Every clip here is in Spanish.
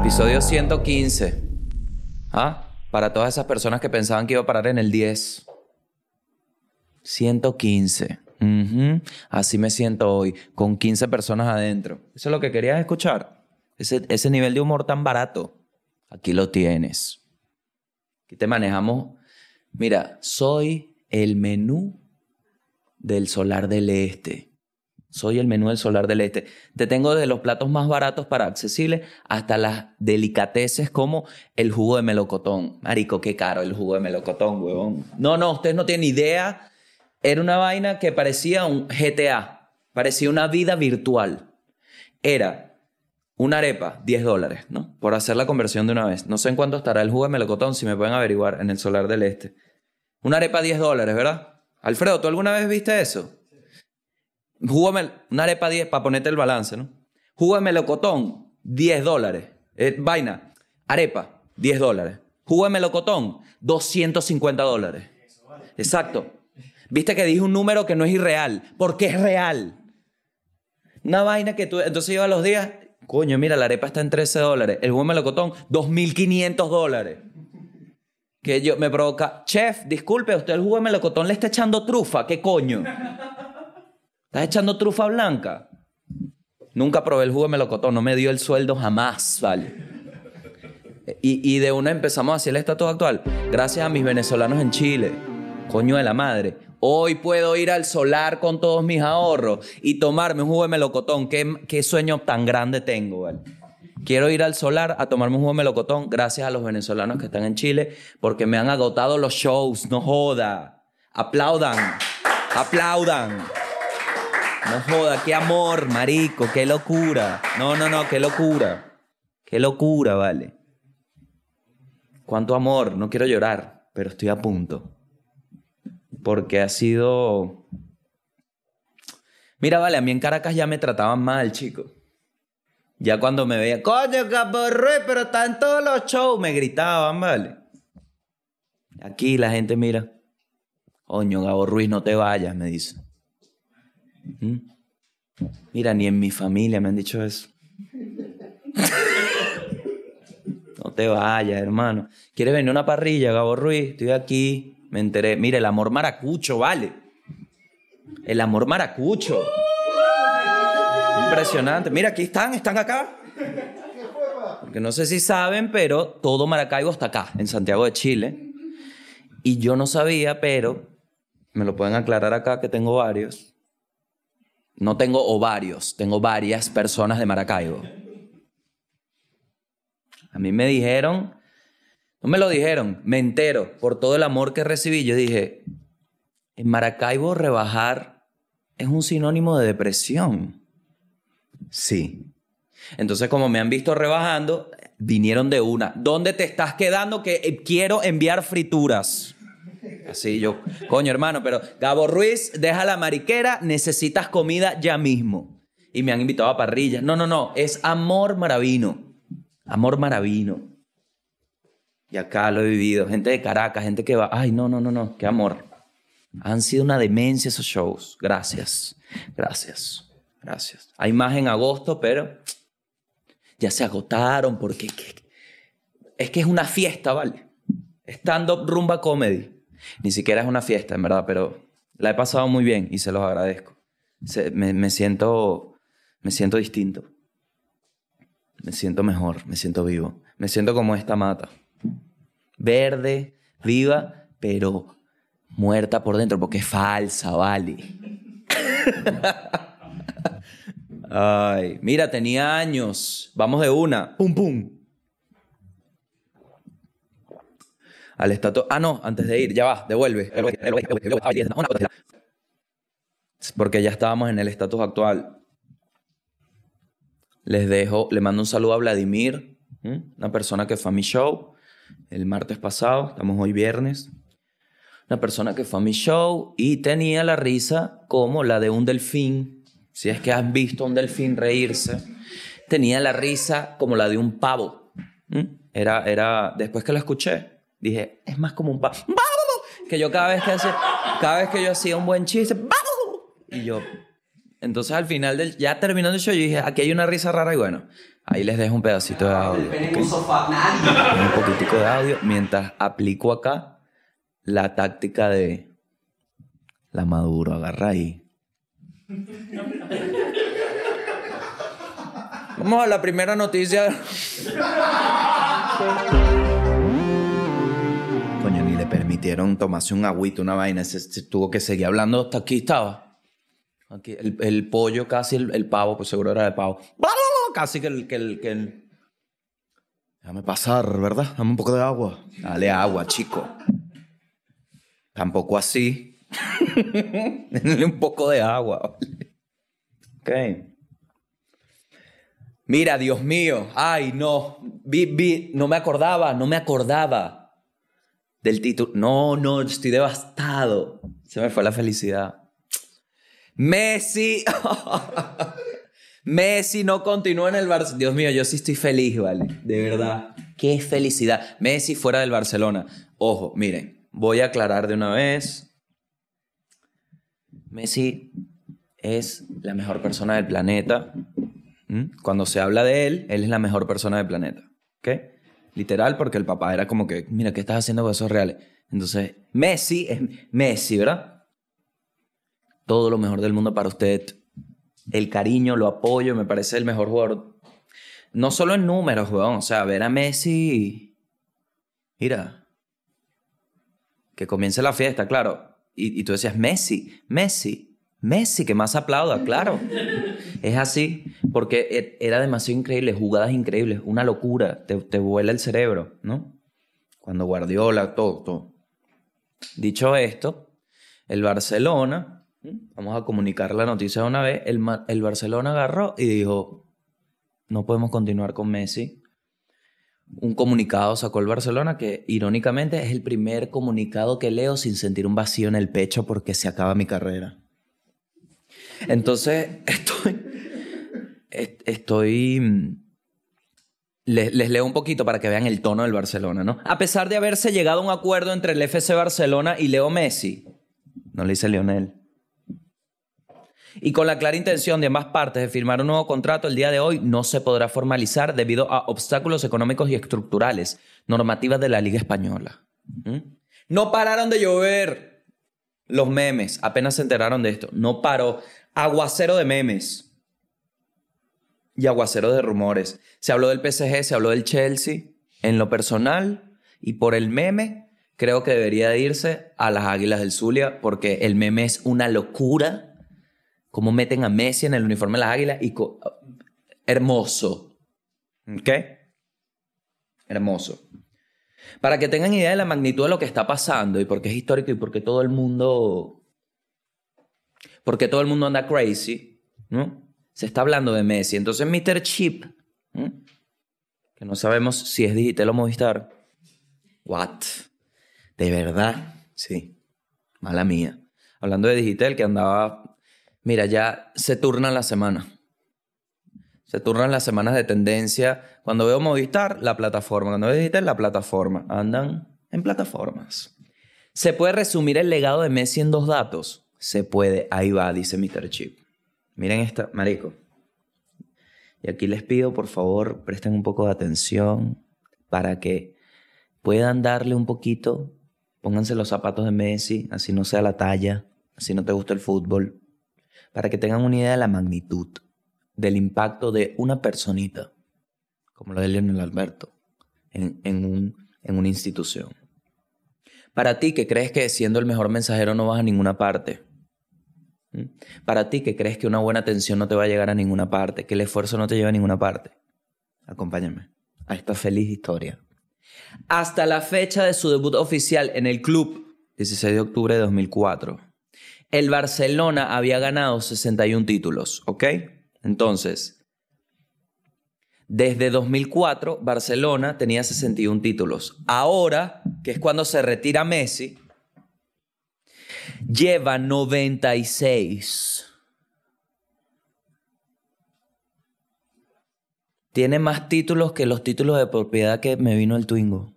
Episodio 115. ¿Ah? Para todas esas personas que pensaban que iba a parar en el 10. 115. Ujú. Así me siento hoy, con 15 personas adentro. Eso es lo que querías escuchar. Ese, ese nivel de humor tan barato. Aquí lo tienes. Aquí te manejamos. Mira, soy el menú del solar del este. Soy el menú del solar del este. Te tengo desde los platos más baratos para accesibles hasta las delicateces como el jugo de melocotón. Marico, qué caro el jugo de melocotón, huevón. No, no, ustedes no tienen idea. Era una vaina que parecía un GTA. Parecía una vida virtual. Era una arepa, 10 dólares, ¿no? Por hacer la conversión de una vez. No sé en cuánto estará el jugo de melocotón, si me pueden averiguar en el solar del este. Una arepa, 10 dólares, ¿verdad? Alfredo, ¿tú alguna vez viste eso? Jugo una arepa 10 para ponerte el balance, ¿no? Jugo de melocotón, 10 dólares. Eh, vaina, arepa, 10 dólares. Jugo de melocotón, 250 dólares. Exacto. Viste que dije un número que no es irreal, porque es real. Una vaina que tú... Entonces yo a los días, coño, mira, la arepa está en 13 dólares. El de melocotón, 2.500 dólares. Que yo me provoca, chef, disculpe, usted el jugo de melocotón le está echando trufa, ¿qué coño? ¿Estás echando trufa blanca? Nunca probé el jugo de melocotón, no me dio el sueldo jamás, ¿vale? Y, y de una empezamos a hacer el estatus actual. Gracias a mis venezolanos en Chile. Coño de la madre. Hoy puedo ir al solar con todos mis ahorros y tomarme un jugo de melocotón. ¿Qué, qué sueño tan grande tengo, ¿vale? Quiero ir al solar a tomarme un jugo de melocotón gracias a los venezolanos que están en Chile porque me han agotado los shows. No joda. Aplaudan. Aplaudan. No joda. Qué amor, marico. Qué locura. No, no, no. Qué locura. Qué locura, vale. Cuánto amor. No quiero llorar, pero estoy a punto. Porque ha sido... Mira, vale, a mí en Caracas ya me trataban mal, chico. Ya cuando me veían, coño, Gabo Ruiz, pero está en todos los shows, me gritaban, ¿vale? Aquí la gente mira, coño, Gabo Ruiz, no te vayas, me dice. ¿Mm? Mira, ni en mi familia me han dicho eso. no te vayas, hermano. ¿Quieres venir a una parrilla, Gabo Ruiz? Estoy aquí, me enteré. Mira, el amor maracucho, ¿vale? El amor maracucho. Impresionante. Mira, aquí están, están acá. Porque no sé si saben, pero todo Maracaibo está acá, en Santiago de Chile. Y yo no sabía, pero me lo pueden aclarar acá que tengo varios. No tengo ovarios, tengo varias personas de Maracaibo. A mí me dijeron, no me lo dijeron, me entero por todo el amor que recibí. Yo dije, en Maracaibo rebajar es un sinónimo de depresión. Sí. Entonces, como me han visto rebajando, vinieron de una. ¿Dónde te estás quedando? Que eh, quiero enviar frituras. Así yo, coño hermano, pero Gabo Ruiz, deja la mariquera, necesitas comida ya mismo. Y me han invitado a parrillas. No, no, no, es amor maravino. Amor maravino. Y acá lo he vivido. Gente de Caracas, gente que va. Ay, no, no, no, no, qué amor. Han sido una demencia esos shows. Gracias, gracias, gracias. Hay más en agosto, pero ya se agotaron porque es que es una fiesta, ¿vale? Stand-up rumba comedy. Ni siquiera es una fiesta, en verdad, pero la he pasado muy bien y se los agradezco. Me siento, me siento distinto. Me siento mejor, me siento vivo. Me siento como esta mata. Verde, viva, pero muerta por dentro porque es falsa, vale. Ay, mira, tenía años. Vamos de una. Pum, pum. Al estatus. Ah, no, antes de ir, ya va, devuelve. Porque ya estábamos en el estatus actual. Les dejo, le mando un saludo a Vladimir, una persona que fue a mi show el martes pasado, estamos hoy viernes. Una persona que fue a mi show y tenía la risa como la de un delfín. Si es que has visto a un delfín reírse, tenía la risa como la de un pavo. ¿m? Era, era, después que la escuché, Dije, es más como un pavo. Que yo cada vez que hacía, cada vez que yo hacía un buen chiste, y yo, entonces al final del, ya terminando el show, yo dije, aquí hay una risa rara y bueno, ahí les dejo un pedacito de audio. Un poquitico de audio mientras aplico acá la táctica de la maduro, agarra ahí. Vamos a la primera noticia. Coño, ni le permitieron tomarse un agüito, una vaina. Se, tuvo que seguir hablando hasta aquí estaba. Aquí, el, pollo, casi el, pavo, pues seguro era de pavo. Casi que el, que el, el... Déjame pasar, ¿verdad? Dame un poco de agua. Dale agua, chico. Tampoco así. Dale un poco de agua. Ok. Mira, Dios mío, ay, no, vi, vi, no me acordaba, no me acordaba del título. No, no, estoy devastado. Se me fue la felicidad. Messi. Messi no continúa en el Barcelona. Dios mío, yo sí estoy feliz, ¿vale? De verdad. Qué felicidad. Messi fuera del Barcelona. Ojo, miren, voy a aclarar de una vez. Messi es la mejor persona del planeta. ¿Mm? Cuando se habla de él, él es la mejor persona del planeta. ¿Ok? Literal, porque el papá era como que, mira, ¿qué estás haciendo con esos reales? Entonces, Messi es Messi, ¿verdad? Todo lo mejor del mundo para usted. El cariño, lo apoyo, me parece el mejor jugador. No solo en números, weón. O sea, ver a Messi. Mira. Que comience la fiesta, claro. Y, tú decías, Messi, Messi. Messi, que más aplauda, claro. Es así, porque e, era demasiado increíble, jugadas increíbles, una locura, te, te vuela el cerebro, ¿no? Cuando Guardiola, todo, todo. Dicho esto, el Barcelona, vamos a comunicar la noticia de una vez, el, el Barcelona agarró y dijo, no podemos continuar con Messi. Un comunicado sacó el Barcelona que irónicamente es el primer comunicado que leo sin sentir un vacío en el pecho porque se acaba mi carrera. Entonces, estoy. Estoy. Mm, les, leo un poquito para que vean el tono del Barcelona, ¿no? A pesar de haberse llegado a un acuerdo entre el FC Barcelona y Leo Messi, no le dice Lionel, y con la clara intención de ambas partes de firmar un nuevo contrato, el día de hoy no se podrá formalizar debido a obstáculos económicos y estructurales, normativas de la Liga Española. ¿Mm? No pararon de llover los memes, apenas se enteraron de esto. No paró aguacero de memes y aguacero de rumores. Se habló del PSG, se habló del Chelsea. En lo personal y por el meme, creo que debería irse a las Águilas del Zulia porque el meme es una locura. Cómo meten a Messi en el uniforme de las Águilas y hermoso. ¿Ok? Hermoso. Para que tengan idea de la magnitud de lo que está pasando y porque es histórico y porque todo el mundo porque todo el mundo anda crazy, ¿no? Se está hablando de Messi. Entonces, Mr. Chip, que no sabemos si es digital o Movistar. What? ¿De verdad? Sí. Mala mía. Hablando de digital, que andaba. Mira, ya se turnan las semanas. Se turnan las semanas de tendencia. Cuando veo Movistar, la plataforma. Cuando veo digital, la plataforma. Andan en plataformas. Se puede resumir el legado de Messi en dos datos. Se puede, ahí va, dice Mr. Chip. Miren esta, marico. Y aquí les pido, por favor, presten un poco de atención para que puedan darle un poquito, pónganse los zapatos de Messi, así no sea la talla, así no te gusta el fútbol, para que tengan una idea de la magnitud, del impacto de una personita, como lo de Leonel Alberto, en, en una institución. Para ti que crees que siendo el mejor mensajero no vas a ninguna parte, para ti que crees que una buena atención no te va a llegar a ninguna parte, que el esfuerzo no te lleva a ninguna parte, acompáñame a esta feliz historia. Hasta la fecha de su debut oficial en el club, 16 de octubre de 2004, el Barcelona había ganado 61 títulos, ¿ok? Entonces, desde 2004 Barcelona tenía 61 títulos. Ahora, que es cuando se retira Messi, lleva 96. Tiene más títulos que los títulos de propiedad que me vino el Twingo.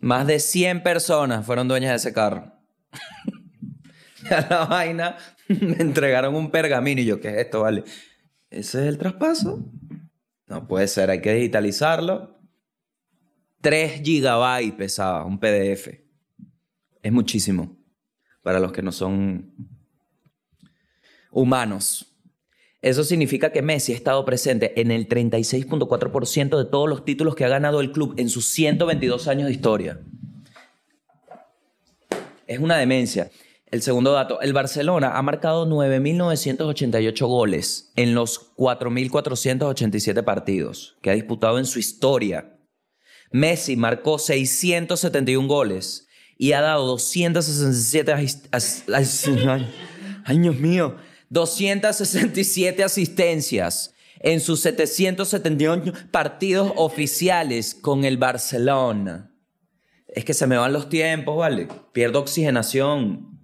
Más de 100 personas fueron dueñas de ese carro. a la vaina me entregaron un pergamino y yo, ¿qué es esto? Vale. ¿Ese es el traspaso? No puede ser, hay que digitalizarlo. 3 gigabytes pesaba un PDF. Es muchísimo para los que no son humanos. Eso significa que Messi ha estado presente en el 36.4% de todos los títulos que ha ganado el club en sus 122 años de historia. Es una demencia. El segundo dato, el Barcelona ha marcado 9.988 goles en los 4.487 partidos que ha disputado en su historia. Messi marcó 671 goles y ha dado 267 años mío, 267 asistencias en sus 778 partidos oficiales con el Barcelona. Es que se me van los tiempos, ¿vale? Pierdo oxigenación.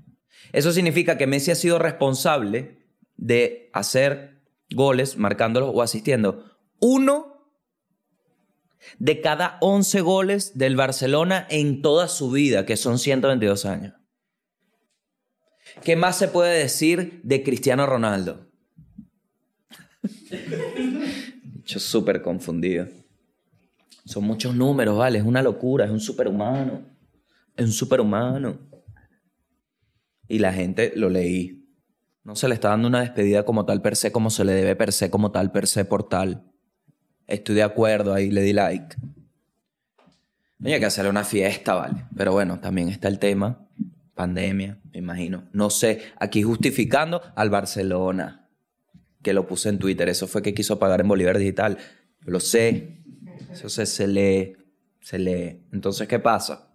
Eso significa que Messi ha sido responsable de hacer goles, marcándolos o asistiendo. Uno de cada 11 goles del Barcelona en toda su vida, que son 122 años. ¿Qué más se puede decir de Cristiano Ronaldo? Yo súper confundido. Son muchos números, ¿vale? Es una locura, es un superhumano. Es un superhumano. Y la gente lo leí. No se le está dando una despedida como tal per se, como se le debe per se, como tal per se por tal. Estoy de acuerdo, ahí le di like. No hay que hacerle una fiesta, ¿vale? Pero bueno, también está el tema pandemia, me imagino. No sé, aquí justificando al Barcelona, que lo puse en Twitter, eso fue que quiso pagar en Bolívar Digital. Lo sé, eso se, se lee, se lee. Entonces, ¿qué pasa?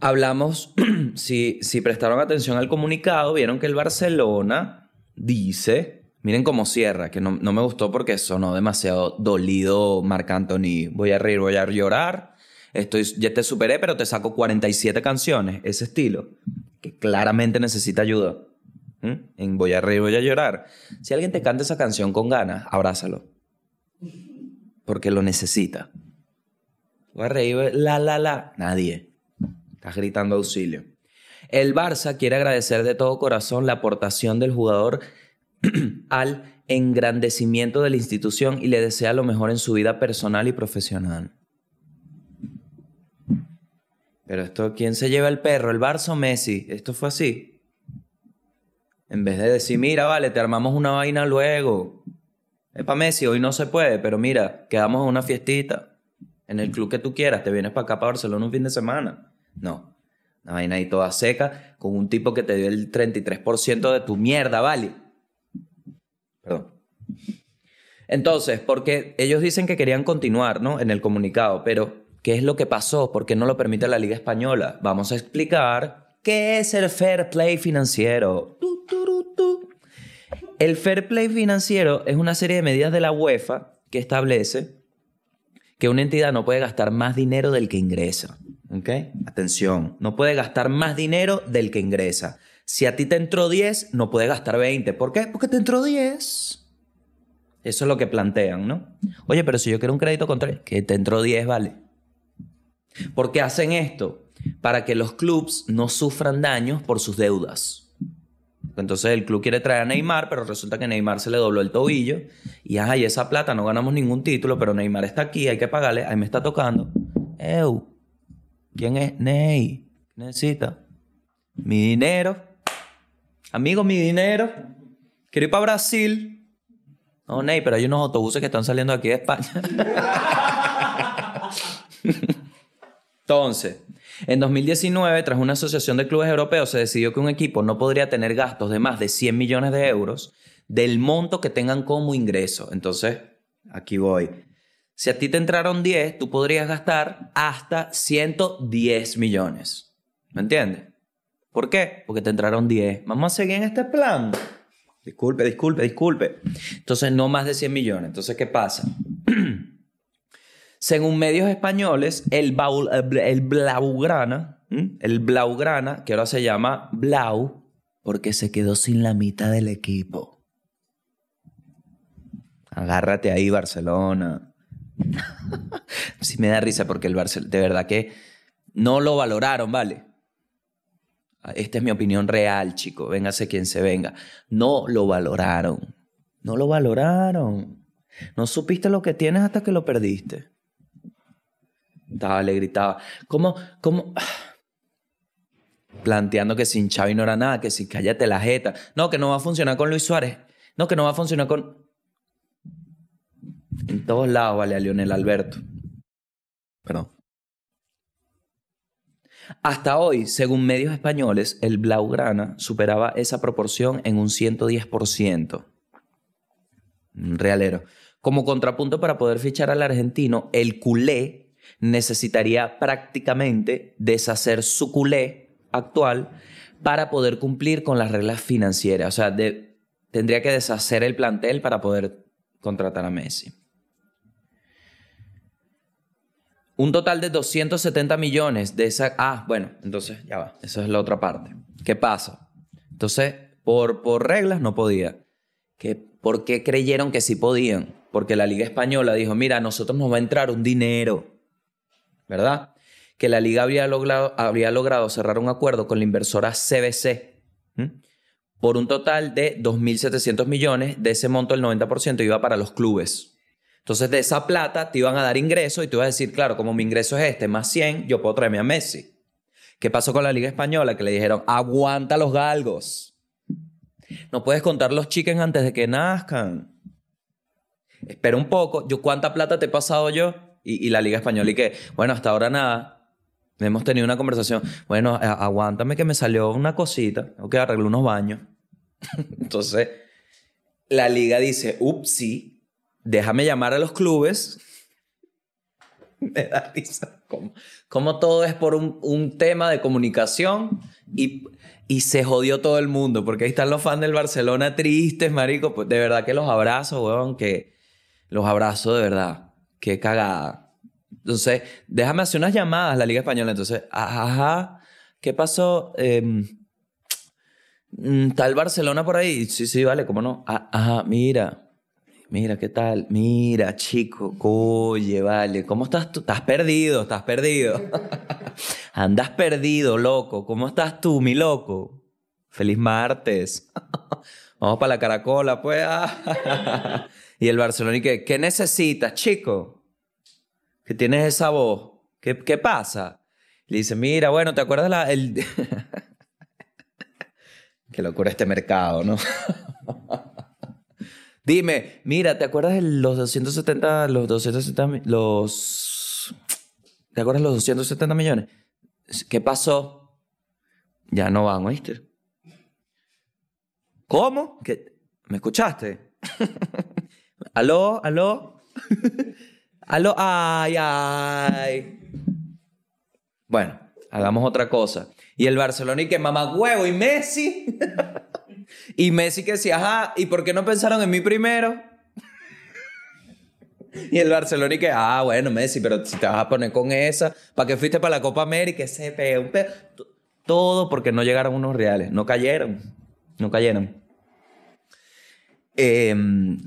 Hablamos, si, si prestaron atención al comunicado, vieron que el Barcelona dice, miren cómo cierra, que no, no me gustó porque sonó demasiado dolido Marc Anthony, voy a reír, voy a llorar, Estoy, ya te superé, pero te saco 47 canciones, ese estilo, que claramente necesita ayuda. En Voy a reír, voy a llorar. Si alguien te canta esa canción con ganas, abrázalo. Porque lo necesita. Voy a reír, la, la, la. Nadie. Estás gritando auxilio. El Barça quiere agradecer de todo corazón la aportación del jugador al engrandecimiento de la institución y le desea lo mejor en su vida personal y profesional. Pero esto, ¿quién se lleva el perro? ¿El Barça o Messi? Esto fue así. En vez de decir, mira, vale, te armamos una vaina luego. Es para Messi, hoy no se puede, pero mira, quedamos en una fiestita. En el club que tú quieras, te vienes para acá, para Barcelona un fin de semana. No. Una vaina ahí toda seca, con un tipo que te dio el 33% de tu mierda, ¿vale? Perdón. Entonces, porque ellos dicen que querían continuar, ¿no? En el comunicado, pero ¿Qué es lo que pasó? ¿Por qué no lo permite la Liga Española? Vamos a explicar qué es el fair play financiero. El fair play financiero es una serie de medidas de la UEFA que establece que una entidad no puede gastar más dinero del que ingresa. ¿Ok? Atención, no puede gastar más dinero del que ingresa. Si a ti te entró 10, no puede gastar 20. ¿Por qué? Porque te entró 10. Eso es lo que plantean, ¿no? Oye, pero si yo quiero un crédito contra que te entró 10, vale. ¿Por qué hacen esto? Para que los clubs no sufran daños por sus deudas. Entonces el club quiere traer a Neymar, pero resulta que Neymar se le dobló el tobillo y ay, esa plata no ganamos ningún título, pero Neymar está aquí, hay que pagarle, ahí me está tocando. Eu, ¿quién es? Ney, necesita mi dinero. Amigo, mi dinero. Quiero ir para Brasil. No, Ney, pero hay unos autobuses que están saliendo aquí de España. Entonces, en 2019, tras una asociación de clubes europeos, se decidió que un equipo no podría tener gastos de más de 100 millones de euros del monto que tengan como ingreso. Entonces, aquí voy. Si a ti te entraron 10, tú podrías gastar hasta 110 millones. ¿Me entiendes? ¿Por qué? Porque te entraron 10. Vamos a seguir en este plan. Disculpe, disculpe, disculpe. Entonces, no más de 100 millones. Entonces, ¿qué pasa? Según medios españoles, el, el Blaugrana, el Blaugrana, que ahora se llama Blau, porque se quedó sin la mitad del equipo. Agárrate ahí, Barcelona. sí me da risa porque el Barcelona, de verdad que no lo valoraron, ¿vale? Esta es mi opinión real, chico. Véngase quien se venga. No lo valoraron. No lo valoraron. No supiste lo que tienes hasta que lo perdiste. Le gritaba. ¿Cómo? ¿Cómo? Planteando que sin Xavi no era nada, que si cállate la jeta. No, que no va a funcionar con Luis Suárez. No, que no va a funcionar con. En todos lados, vale, a Lionel Alberto. Perdón. Hasta hoy, según medios españoles, el Blaugrana superaba esa proporción en un 110%. Realero. Como contrapunto para poder fichar al argentino, el culé necesitaría prácticamente deshacer su culé actual para poder cumplir con las reglas financieras. O sea, tendría que deshacer el plantel para poder contratar a Messi. Un total de 270 millones de esa... Ah, bueno, entonces ya va. Esa es la otra parte. ¿Qué pasa? Entonces, por, por reglas no podía. ¿Qué, ¿Por qué creyeron que sí podían? Porque la Liga Española dijo, mira, a nosotros nos va a entrar un dinero, ¿verdad? Que la Liga habría logrado, logrado cerrar un acuerdo con la inversora CBC por un total de 2.700 millones. De ese monto, el 90% iba para los clubes. Entonces, de esa plata te iban a dar ingreso y tú ibas a decir, claro, como mi ingreso es este, más 100, yo puedo traerme a Messi. ¿Qué pasó con la Liga Española? Que le dijeron, aguanta los galgos. No puedes contar los chickens antes de que nazcan. Espera un poco. Yo, ¿cuánta plata te he pasado yo? Y, la Liga Española, y que, bueno, hasta ahora nada. Hemos tenido una conversación. Bueno, aguántame que me salió una cosita. Que arreglar unos baños. Entonces, la liga dice, ups, sí, déjame llamar a los clubes. Me da risa. Como, todo es por un, tema de comunicación y, y, se jodió todo el mundo. Porque ahí están los fans del Barcelona tristes, marico. Pues de verdad que los abrazo, weón. Que los abrazo de verdad. Qué cagada. Entonces, déjame hacer unas llamadas la Liga Española. Entonces, ajá, ¿qué pasó? Eh, ¿Tal Barcelona por ahí? Sí, sí, vale, ¿cómo no? Ah, ajá, mira, Mira, ¿qué tal? Mira, chico, oye, vale, ¿cómo estás tú? Estás perdido, estás perdido. Andas perdido, loco. ¿Cómo estás tú, mi loco? Feliz martes. Vamos para la caracola, pues. y el Barcelona, ¿y qué? ¿Qué necesitas, chico? Que tienes esa voz. ¿Qué, qué pasa? Le dice, mira, bueno, ¿te acuerdas la, el... qué locura este mercado, ¿no? Dime, mira, ¿te acuerdas de los 270, los 270, los... ¿Te acuerdas de los 270 millones? ¿Qué pasó? Ya no van, ¿oíste? ¿Cómo? ¿Qué? ¿Me escuchaste? ¿Aló? ¿Aló? ¿Aló? ¡Ay, ay! Bueno, hagamos otra cosa. Y el Barcelona y que mamá huevo y Messi. Y Messi que decía, ajá, ¿y por qué no pensaron en mí primero? y el Barcelona y que, ah, bueno, Messi, pero si te vas a poner con esa, ¿para qué fuiste para la Copa América? Ese un Todo porque no llegaron unos reales. No cayeron. No cayeron. Em,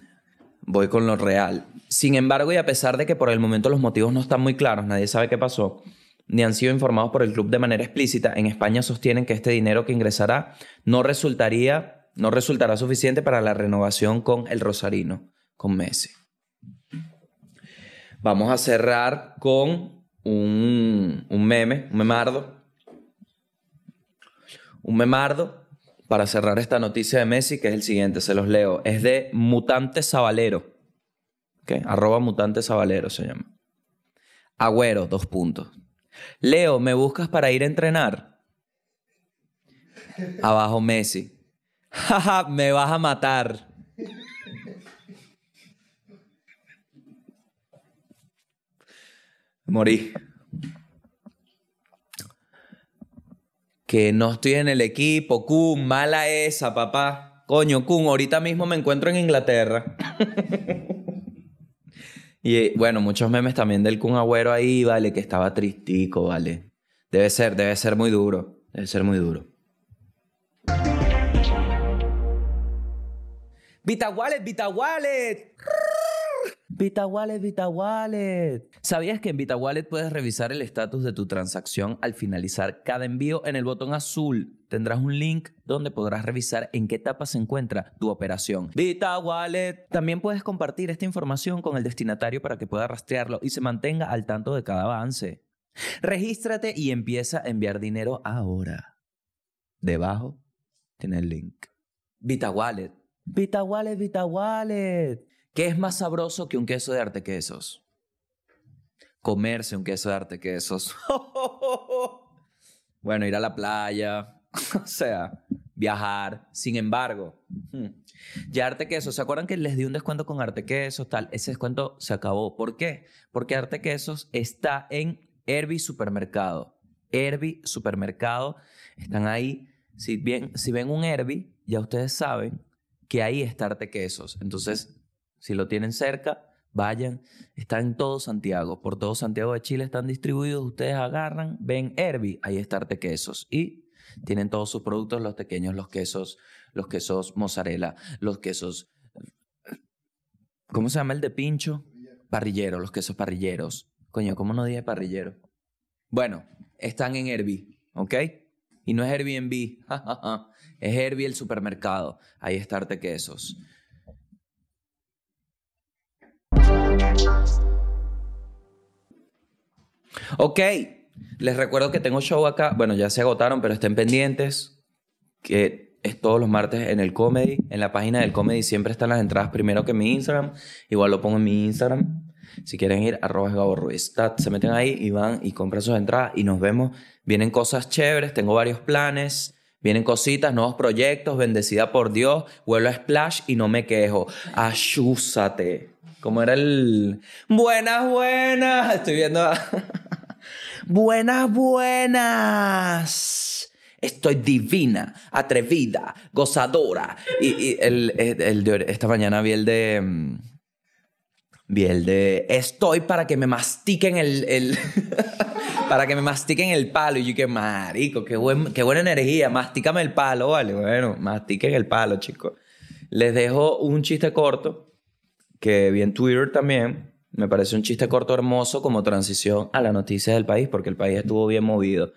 voy con lo real. Sin embargo, y a pesar de que por el momento los motivos no están muy claros, nadie sabe qué pasó, ni han sido informados por el club de manera explícita, en España sostienen que este dinero que ingresará no resultaría no resultará suficiente para la renovación con el Rosarino, con Messi. Vamos a cerrar con un, un meme, un memardo. Un memardo para cerrar esta noticia de Messi, que es el siguiente, se los leo. Es de Mutante Sabalero. ¿Okay? Arroba Mutante Sabalero se llama. Agüero, dos puntos. Leo, ¿me buscas para ir a entrenar? Abajo Messi. Jaja, me vas a matar. Morí. Que no estoy en el equipo, Kun, mala esa, papá. Coño, Kun, ahorita mismo me encuentro en Inglaterra. y bueno, muchos memes también del Kun Agüero ahí, vale, que estaba tristico, vale. Debe ser, debe ser muy duro. Debe ser muy duro. Vita Wallet, Vita Wallet. Vita Wallet, Vita Wallet. ¿Sabías que en Vita Wallet puedes revisar el estatus de tu transacción al finalizar cada envío? En el botón azul tendrás un link donde podrás revisar en qué etapa se encuentra tu operación. Vita Wallet. También puedes compartir esta información con el destinatario para que pueda rastrearlo y se mantenga al tanto de cada avance. Regístrate y empieza a enviar dinero ahora. Debajo tiene el link. Vita Wallet. Vita Wallet. ¿Qué es más sabroso que un queso de arte quesos? Comerse un queso de arte quesos. bueno, ir a la playa. o sea, viajar. Sin embargo, hmm, ya Arte Quesos, ¿se acuerdan que les di un descuento con Arte Quesos? Tal, ese descuento se acabó. ¿Por qué? Porque Arte Quesos está en Herbie Supermercado. Herbie Supermercado. Están ahí. Si, si ven un Herbie, ya ustedes saben que ahí está Arte Quesos. Entonces, si lo tienen cerca, vayan. Está en todo Santiago. Por todo Santiago de Chile están distribuidos. Ustedes agarran, ven Herbie, ahí está Arte Quesos. Y tienen todos sus productos, los pequeños, los quesos, los quesos mozzarella, los quesos... ¿Cómo se llama el de pincho? Parrillero, los quesos parrilleros. Coño, ¿cómo no dije parrillero? Bueno, están en Herbie, ¿ok? Y no es Airbnb, es Herbie el supermercado. Ahí está Arte Quesos. Ok, les recuerdo que tengo show acá. Bueno, ya se agotaron, pero estén pendientes. Que es todos los martes en el Comedy. En la página del Comedy siempre están las entradas primero que mi Instagram. Igual lo pongo en mi Instagram. Si quieren ir, arroba Gabo Ruiz. Se meten ahí y van y compran sus entradas y nos vemos. Vienen cosas chéveres, tengo varios planes. Vienen cositas, nuevos proyectos, bendecida por Dios. Vuelvo a Splash y no me quejo. Ayúsate. Como era el... Buenas, buenas. Estoy viendo... buenas, buenas. Estoy divina, atrevida, gozadora. Y, el, de esta mañana vi el de... Mm, vi el de... Estoy para que me mastiquen el... para que me mastiquen el palo. Y yo que marico, qué, buen, qué buena energía. Mastícame el palo, vale. Bueno, mastiquen el palo, chicos. Les dejo un chiste corto que vi en Twitter también. Me parece un chiste corto hermoso como transición a la noticia del país, porque el país estuvo bien movido.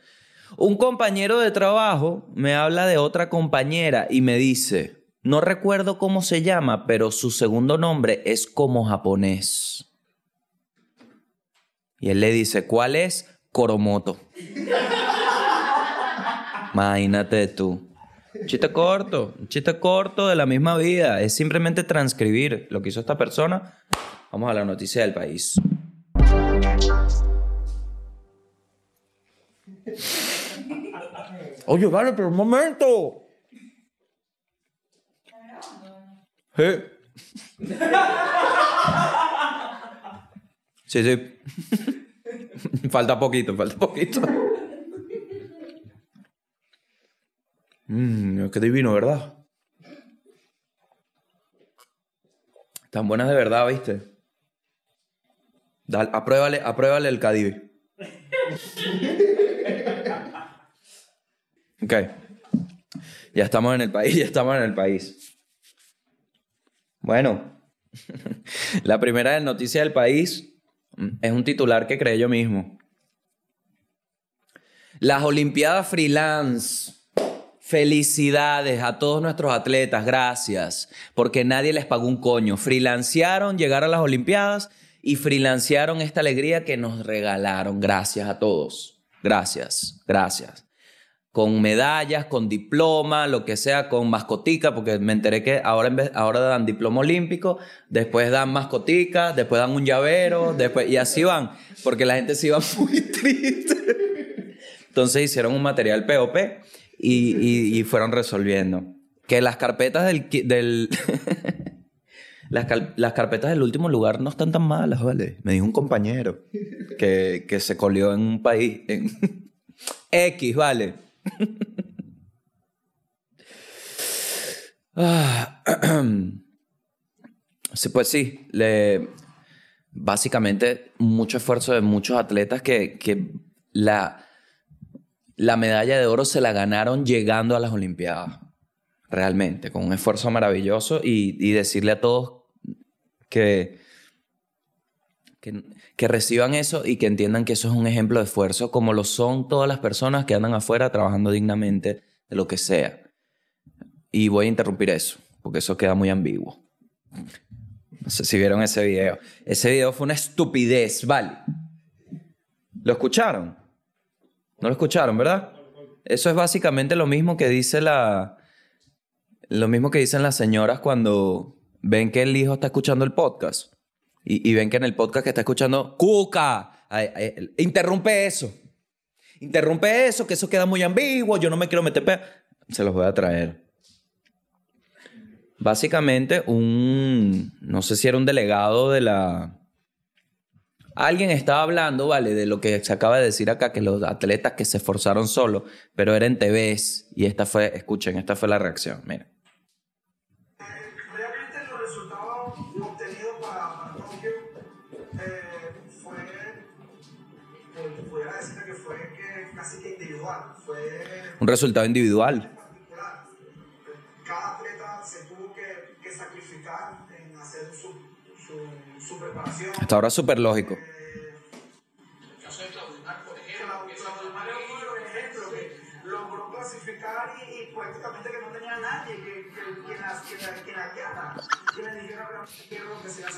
Un compañero de trabajo me habla de otra compañera y me dice, no recuerdo cómo se llama, pero su segundo nombre es como japonés. Y él le dice, ¿cuál es? Koromoto. Imagínate tú. Chiste corto, chiste corto de la misma vida. Es simplemente transcribir lo que hizo esta persona. Vamos a la noticia del país. Oye, vale, pero un momento. Sí, sí. falta poquito, falta poquito. Mmm, qué divino, ¿verdad? Tan buenas de verdad, ¿viste? Dale, apruébale, apruébale el Cadivi. ok. Ya estamos en el país, ya estamos en el país. Bueno, la primera noticia del país es un titular que creé yo mismo. Las Olimpiadas Freelance Felicidades a todos nuestros atletas, gracias, porque nadie les pagó un coño. Freelancearon llegar a las Olimpiadas y freelancearon esta alegría que nos regalaron. Gracias a todos. Gracias, gracias. Con medallas, con diploma, lo que sea, con mascotica, porque me enteré que ahora, en vez, ahora dan diploma olímpico, después dan mascotica, después dan un llavero, después, y así van, porque la gente se iba muy triste. Entonces hicieron un material POP y, fueron resolviendo. Que las carpetas del... del las, carpetas del último lugar no están tan malas, ¿vale? Me dijo un compañero que, se colió en un país... En X, ¿vale? Ah, sí, pues sí, básicamente mucho esfuerzo de muchos atletas que, que la, la medalla de oro se la ganaron llegando a las Olimpiadas, realmente, con un esfuerzo maravilloso y, decirle a todos que que, reciban eso y que entiendan que eso es un ejemplo de esfuerzo, como lo son todas las personas que andan afuera trabajando dignamente de lo que sea. Y voy a interrumpir eso, porque eso queda muy ambiguo. No sé si vieron ese video. Ese video fue una estupidez, ¿vale? ¿Lo escucharon? ¿No lo escucharon, verdad? Eso es básicamente lo mismo que dice la... Lo mismo que dicen las señoras cuando ven que el hijo está escuchando el podcast. Y, y ven que en el podcast que está escuchando, ¡Cuca! Interrumpe eso. Interrumpe eso, que eso queda muy ambiguo. Yo no me quiero meter... pe-". Se los voy a traer. Básicamente, un. No sé si era un delegado de la. Alguien estaba hablando, ¿vale? De lo que se acaba de decir acá, que los atletas que se esforzaron solo, pero eran TVs. Y esta fue, escuchen, esta fue la reacción. Miren. Realmente los resultados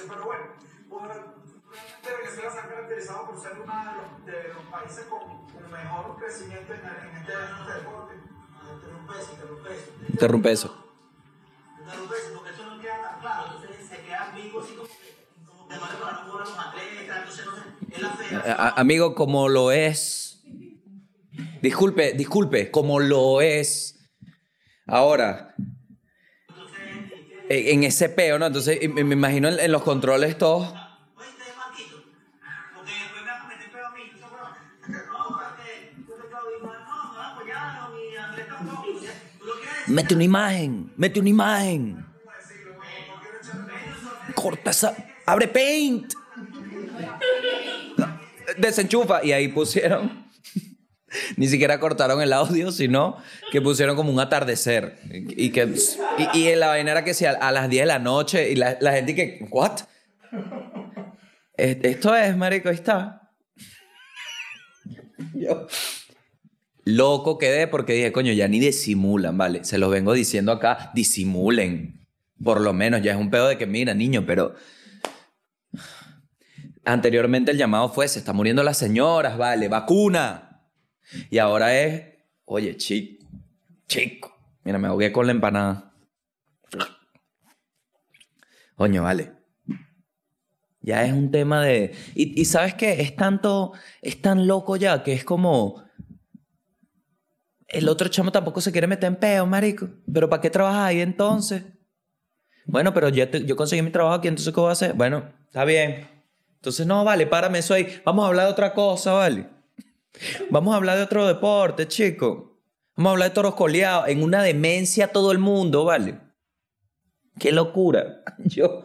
Pero bueno, por, realmente Venezuela se ha caracterizado por ser uno de los, de los países con, con mejor crecimiento en, en, este, en deporte. Interrumpe eso, interrumpe eso. Interrumpe eso. Interrumpe eso, porque eso no queda tan claro. Entonces se queda ambiguo así como amigo, como lo es. Disculpe, disculpe, como lo es. Ahora, en ese peo, ¿no? Entonces, me imagino en, en los controles todos. Mete una imagen, mete una imagen. ¿cómo decirlo? ¿Por qué no echarle Corta esa. Abre Paint. Desenchufa. Y ahí pusieron. Ni siquiera cortaron el audio, sino que pusieron como un atardecer. Y, que, y, y la vaina era que si a, las 10 de la noche y la, la gente que, ¿what? Es- Esto es, marico, ahí está. Loco quedé porque dije, coño, ya ni disimulan, ¿vale? Se los vengo diciendo acá, disimulen. Por lo menos, ya es un pedo de que, mira, niño, pero... Anteriormente el llamado fue, se está muriendo las señoras, ¿vale? Vacuna. Y ahora es, oye, chico, chico. Mira, me ahogué con la empanada. Coño, vale. Ya es un tema de... Y, y ¿sabes qué? Es tanto... Es tan loco ya que es como... El otro chamo tampoco se quiere meter en peo, marico. ¿Pero para qué trabajas ahí entonces? Bueno, pero yo, yo conseguí mi trabajo aquí, entonces ¿qué voy a hacer? Bueno, está bien. Entonces, no, vale, párame eso ahí. Vamos a hablar de otra cosa, ¿vale? Vamos a hablar de otro deporte, chico. Vamos a hablar de toros coleados. En una demencia todo el mundo, ¿vale? Qué locura. Yo,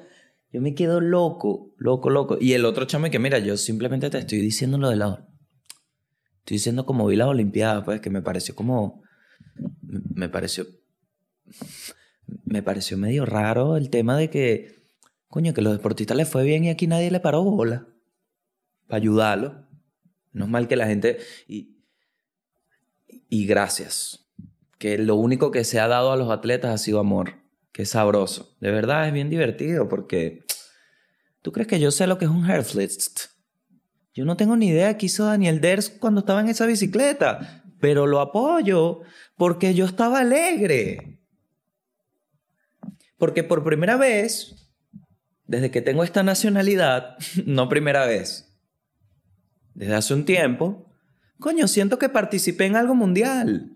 yo me quedo loco, loco, loco. Y el otro chamo que, mira, yo simplemente te estoy diciendo lo de la... Estoy diciendo como vi las Olimpiadas, pues, que me pareció como... Me pareció... Me pareció medio raro el tema de que... Coño, que los deportistas les fue bien y aquí nadie le paró bola. Para ayudarlo. No es mal que la gente... Y, y gracias. Que lo único que se ha dado a los atletas ha sido amor. Que es sabroso. De verdad es bien divertido porque... ¿Tú crees que yo sé lo que es un Herflitz? Yo no tengo ni idea qué hizo Daniel Ders cuando estaba en esa bicicleta. Pero lo apoyo porque yo estaba alegre. Porque por primera vez, desde que tengo esta nacionalidad, no primera vez, desde hace un tiempo, coño, siento que participé en algo mundial.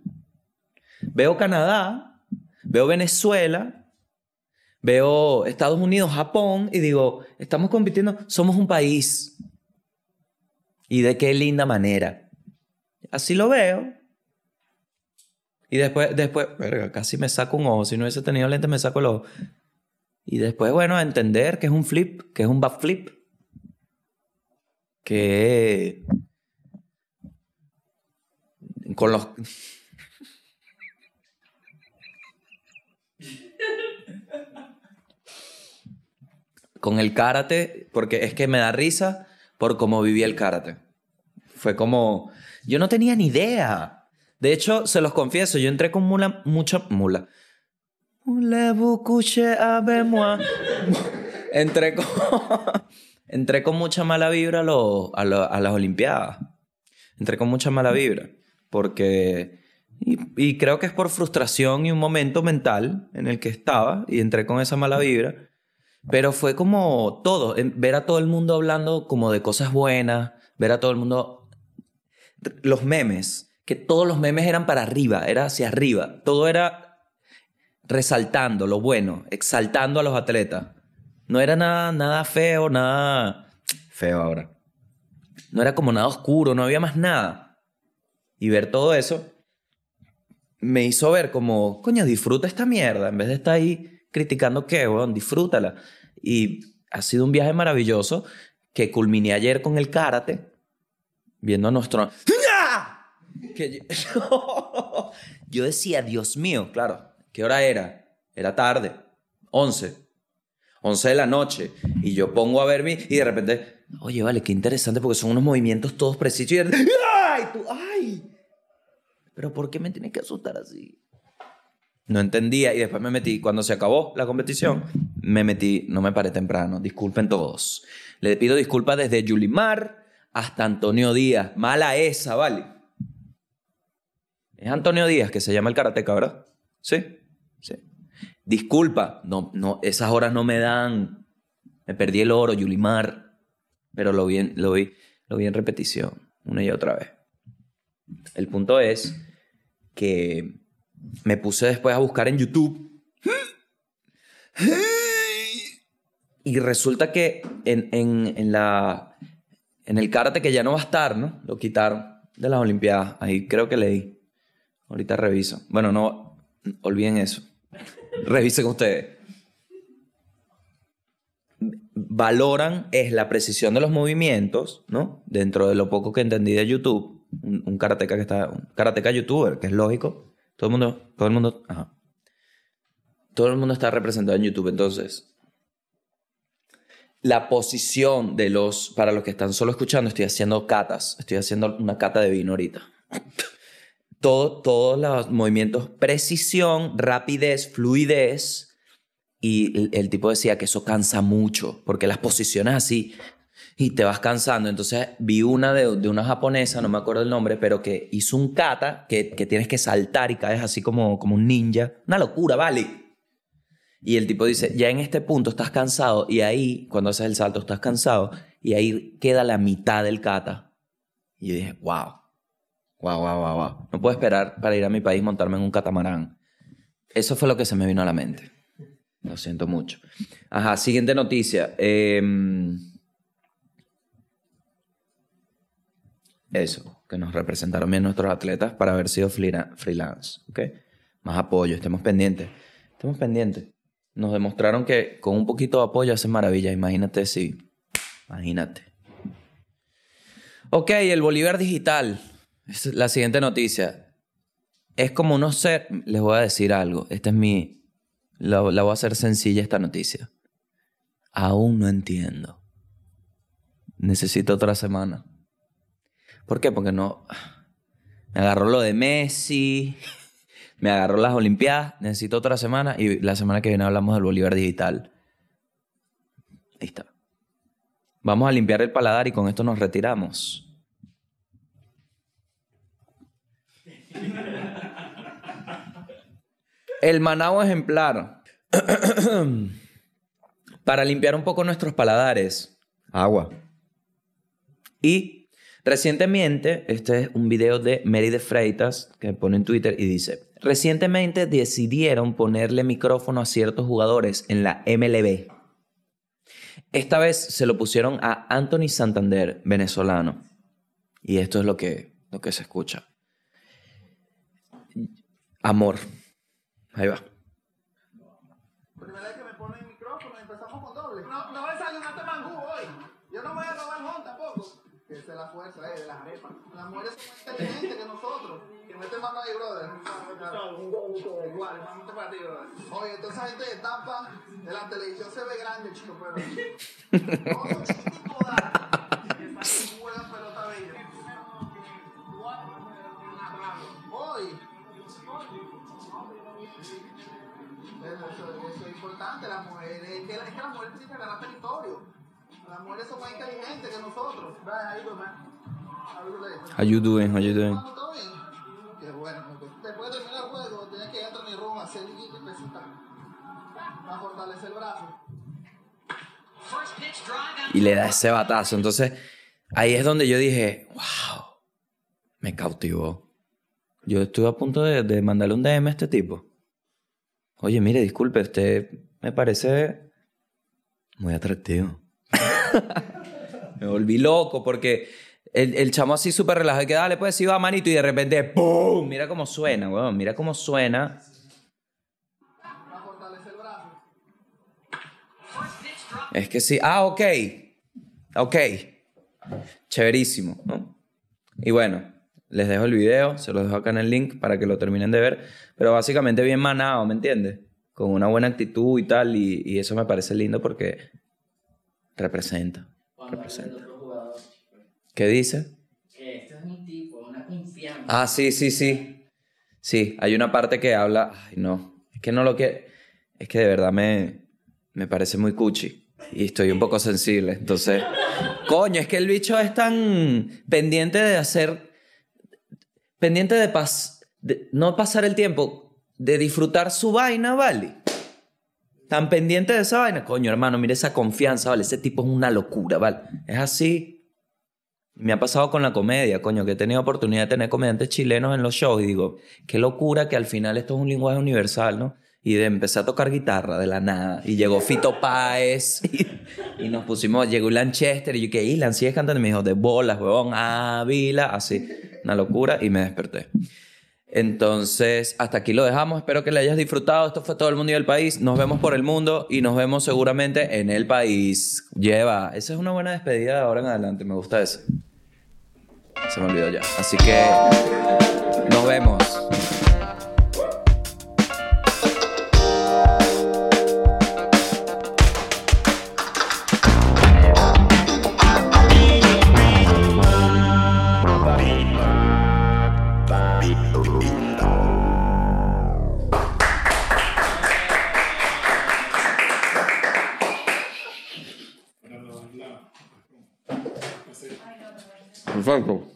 Veo Canadá, veo Venezuela, veo Estados Unidos, Japón y digo, estamos compitiendo, somos un país. Y de qué linda manera. Así lo veo. Y después, después, verga, casi me saco un ojo. Si no hubiese tenido lente, me saco el ojo. Y después, bueno, entender que es un flip, que es un backflip. Que. Con los. Con el karate, porque es que me da risa, por cómo vivía el karate. Fue como, yo no tenía ni idea. De hecho, se los confieso, yo entré con mula, mucha mula. Entré con, entré con mucha mala vibra a, lo- a, lo- a las Olimpiadas. Entré con mucha mala vibra. Porque. Y, y creo que es por frustración y un momento mental en el que estaba. Y entré con esa mala vibra. Pero fue como todo. Ver a todo el mundo hablando como de cosas buenas. Ver a todo el mundo. Los memes. Que todos los memes eran para arriba. Era hacia arriba. Todo era resaltando lo bueno. Exaltando a los atletas. No era nada, nada feo, nada feo ahora. No era como nada oscuro, no había más nada. Y ver todo eso me hizo ver como, coño, disfruta esta mierda. En vez de estar ahí criticando qué, weón, disfrútala. Y ha sido un viaje maravilloso que culminé ayer con el karate, viendo a nuestro... ¡Ya! Que yo... yo decía, Dios mío, claro, ¿qué hora era? Era tarde, 11. 11 de la noche y yo pongo a ver mi y de repente, oye, vale, qué interesante porque son unos movimientos todos precisos y ¡ay! Tú, ¡ay! Pero ¿por qué me tienes que asustar así? No entendía y después me metí, cuando se acabó la competición, me metí, no me paré temprano, disculpen todos. Le pido disculpas desde Yulimar hasta Antonio Díaz. Mala esa, ¿vale? Es Antonio Díaz que se llama el karateca, ¿verdad? Sí, sí. Disculpa, no, no, esas horas no me dan. Me perdí el oro, Yulimar. Pero lo vi, en, lo, vi, lo vi en repetición, una y otra vez. El punto es que me puse después a buscar en YouTube. Y resulta que en, en, en la, en el karate que ya no va a estar, ¿no? Lo quitaron de las Olimpiadas. Ahí creo que leí. Ahorita reviso. Bueno, no, olviden eso. Revisen ustedes. Valoran es la precisión de los movimientos, ¿no? Dentro de lo poco que entendí de YouTube, un, un karateca que está, un karateca youtuber, que es lógico. Todo el mundo, todo el mundo. Todo el mundo está representado en YouTube, entonces la posición de los, para los que están solo escuchando, estoy haciendo catas, estoy haciendo una cata de vino ahorita. Todo, todos los movimientos, precisión, rapidez, fluidez. Y el, el tipo decía que eso cansa mucho, porque las posiciones así y te vas cansando. Entonces vi una de, de una japonesa, no me acuerdo el nombre, pero que hizo un kata que, que tienes que saltar y caes así como, como un ninja. Una locura, vale. Y el tipo dice, ya en este punto estás cansado y ahí, cuando haces el salto, estás cansado y ahí queda la mitad del kata. Y yo dije, wow, wow, wow, wow, wow. No puedo esperar para ir a mi país montarme en un catamarán. Eso fue lo que se me vino a la mente. Lo siento mucho. Ajá, siguiente noticia. Em, eso, que nos representaron bien nuestros atletas para haber sido freela- freelance. ¿ok? Más apoyo, estemos pendientes. Estemos pendientes. Nos demostraron que con un poquito de apoyo hacen maravillas. Imagínate si. Imagínate. Ok, el Bolívar digital. La siguiente noticia. Es como unos ser. Les voy a decir algo. Esta es mi. La, la voy a hacer sencilla esta noticia. Aún no entiendo. Necesito otra semana. ¿Por qué? Porque no. Me agarró lo de Messi. Me agarró las Olimpiadas. Necesito otra semana. Y la semana que viene hablamos del Bolívar digital. Ahí está. Vamos a limpiar el paladar y con esto nos retiramos. El Manao ejemplar. Para limpiar un poco nuestros paladares. Agua. Y recientemente, este es un video de Mary de Freitas que pone en Twitter y dice, recientemente decidieron ponerle micrófono a ciertos jugadores en la MLB. Esta vez se lo pusieron a Anthony Santander, venezolano. Y esto es lo que, lo que se escucha. Amor. Ahí va. Primera vez que. Esa es la fuerza eh, de las arepas. Las mujeres son más inteligentes que nosotros. Que meten mano ahí, brother. Igual, mano para ti, brother. Oye, toda esa gente de la televisión se ve grande, chico, pero. No, son chiquiticos, importante las mujeres, es que, es que las mujeres tienen ganar territorio. Las mujeres son más inteligentes que nosotros. Después de terminar el juego, tienes que ir a hacer el y presentar. Para fortalecer el brazo. Y le da ese batazo. Entonces, ahí es donde yo dije, wow, me cautivó. Yo estuve a punto de mandarle un DM a este tipo. Oye, mire, disculpe, usted me parece muy atractivo. me volví loco porque el, el chamo así súper relajado que dale, pues sí va manito y de repente ¡pum! Mira cómo suena, weón, mira cómo suena. Es que sí, ah, ok, ok, chéverísimo. Y bueno, les dejo el video, se los dejo acá en el link para que lo terminen de ver, pero básicamente bien manado, ¿me entiendes? Con una buena actitud y tal, y, y eso me parece lindo porque representa, representa. ¿Qué dice? Que este es un tipo, una confianza. Ah, sí, sí, sí. Sí, hay una parte que habla. Ay, no. Es que no lo que. Es que de verdad me, me parece muy cuchi. Y estoy un poco sensible. Entonces. Coño, es que el bicho es tan pendiente de hacer. Pendiente de, pas, de no pasar el tiempo, de disfrutar su vaina, ¿vale? Tan pendiente de esa vaina. Coño, hermano, mira esa confianza, ¿vale? Ese tipo es una locura, ¿vale? Es así. Me ha pasado con la comedia, coño, que he tenido oportunidad de tener comediantes chilenos en los shows y digo, qué locura que al final esto es un lenguaje universal, ¿no? Y de empecé a tocar guitarra de la nada. Y llegó Fito Páez y, y nos pusimos, llegó Lanchester y yo que, Ilan, sigues cantando y me dijo, de bolas, huevón, Ávila, así, una locura y me desperté. Entonces, hasta aquí lo dejamos. Espero que le hayas disfrutado. Esto fue todo el mundo y el país. Nos vemos por el mundo y nos vemos seguramente en el país. Lleva. Esa es una buena despedida de ahora en adelante. Me gusta eso. Se me olvidó ya. Así que nos vemos.